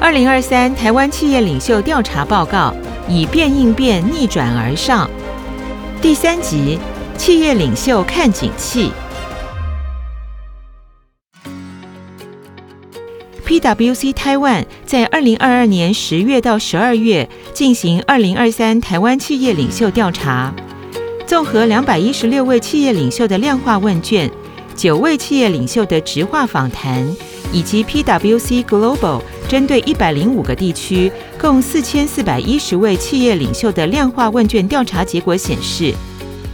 二零二三台湾企业领袖调查报告：以变应变，逆转而上。第三集：企业领袖看景气。PwC Taiwan 在二零二二年十月到十二月进行二零二三台湾企业领袖调查，综合两百一十六位企业领袖的量化问卷，九位企业领袖的直话访谈，以及 PwC Global。针对一百零五个地区，共四千四百一十位企业领袖的量化问卷调查结果显示，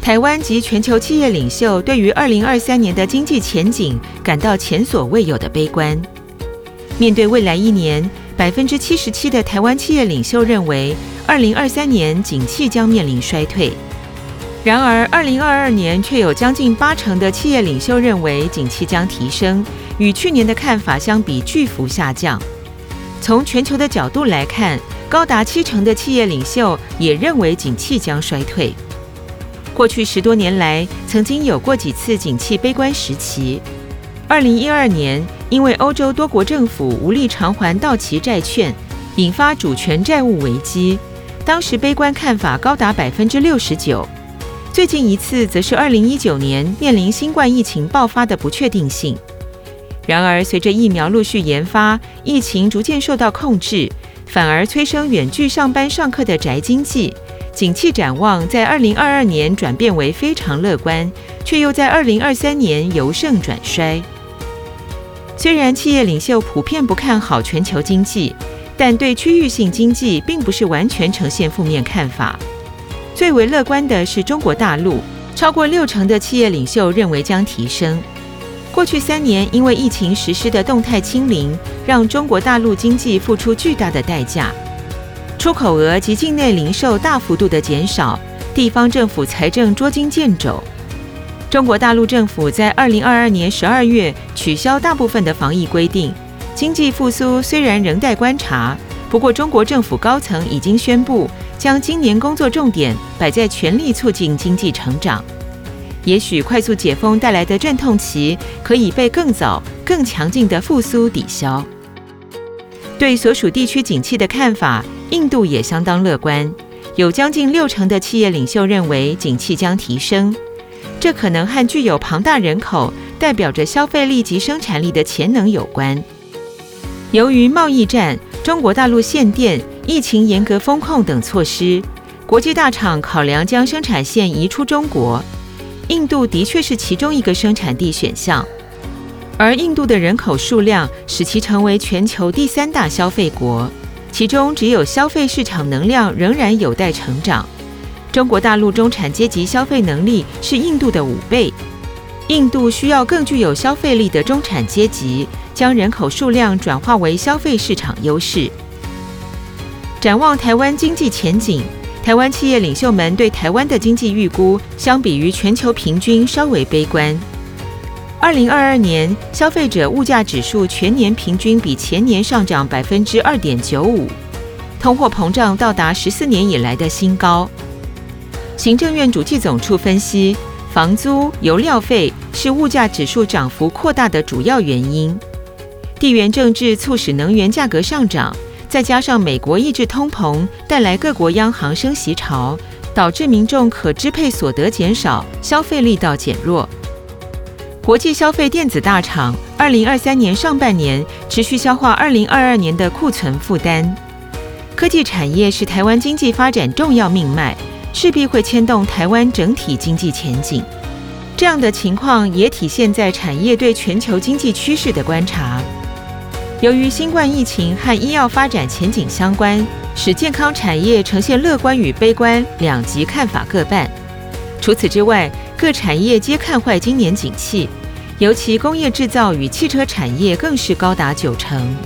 台湾及全球企业领袖对于二零二三年的经济前景感到前所未有的悲观。面对未来一年，百分之七十七的台湾企业领袖认为，二零二三年景气将面临衰退。然而，二零二二年却有将近八成的企业领袖认为景气将提升，与去年的看法相比巨幅下降。从全球的角度来看，高达七成的企业领袖也认为景气将衰退。过去十多年来，曾经有过几次景气悲观时期。二零一二年，因为欧洲多国政府无力偿还到期债券，引发主权债务危机，当时悲观看法高达百分之六十九。最近一次则是二零一九年，面临新冠疫情爆发的不确定性。然而，随着疫苗陆续研发，疫情逐渐受到控制，反而催生远距上班上课的宅经济，景气展望在二零二二年转变为非常乐观，却又在二零二三年由盛转衰。虽然企业领袖普遍不看好全球经济，但对区域性经济并不是完全呈现负面看法。最为乐观的是中国大陆，超过六成的企业领袖认为将提升。过去三年，因为疫情实施的动态清零，让中国大陆经济付出巨大的代价，出口额及境内零售大幅度的减少，地方政府财政捉襟见肘。中国大陆政府在二零二二年十二月取消大部分的防疫规定，经济复苏虽然仍待观察，不过中国政府高层已经宣布，将今年工作重点摆在全力促进经济成长。也许快速解封带来的阵痛期可以被更早、更强劲的复苏抵消。对所属地区景气的看法，印度也相当乐观，有将近六成的企业领袖认为景气将提升。这可能和具有庞大人口、代表着消费力及生产力的潜能有关。由于贸易战、中国大陆限电、疫情严格风控等措施，国际大厂考量将生产线移出中国。印度的确是其中一个生产地选项，而印度的人口数量使其成为全球第三大消费国，其中只有消费市场能量仍然有待成长。中国大陆中产阶级消费能力是印度的五倍，印度需要更具有消费力的中产阶级，将人口数量转化为消费市场优势。展望台湾经济前景。台湾企业领袖们对台湾的经济预估，相比于全球平均稍微悲观。二零二二年消费者物价指数全年平均比前年上涨百分之二点九五，通货膨胀到达十四年以来的新高。行政院主计总处分析，房租、油料费是物价指数涨幅扩大的主要原因。地缘政治促使能源价格上涨。再加上美国抑制通膨，带来各国央行升息潮，导致民众可支配所得减少，消费力道减弱。国际消费电子大厂二零二三年上半年持续消化二零二二年的库存负担。科技产业是台湾经济发展重要命脉，势必会牵动台湾整体经济前景。这样的情况也体现在产业对全球经济趋势的观察。由于新冠疫情和医药发展前景相关，使健康产业呈现乐观与悲观两极看法各半。除此之外，各产业皆看坏今年景气，尤其工业制造与汽车产业更是高达九成。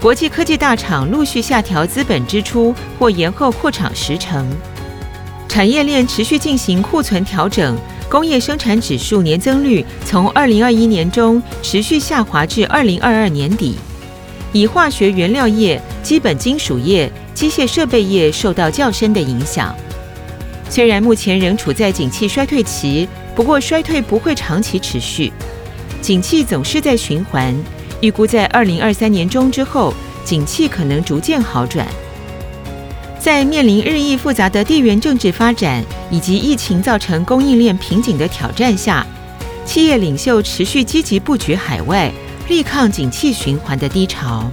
国际科技大厂陆续下调资本支出或延后扩厂时程，产业链持续进行库存调整。工业生产指数年增率从二零二一年中持续下滑至二零二二年底，以化学原料业、基本金属业、机械设备业受到较深的影响。虽然目前仍处在景气衰退期，不过衰退不会长期持续，景气总是在循环。预估在二零二三年中之后，景气可能逐渐好转。在面临日益复杂的地缘政治发展以及疫情造成供应链瓶颈的挑战下，企业领袖持续积极布局海外，力抗景气循环的低潮。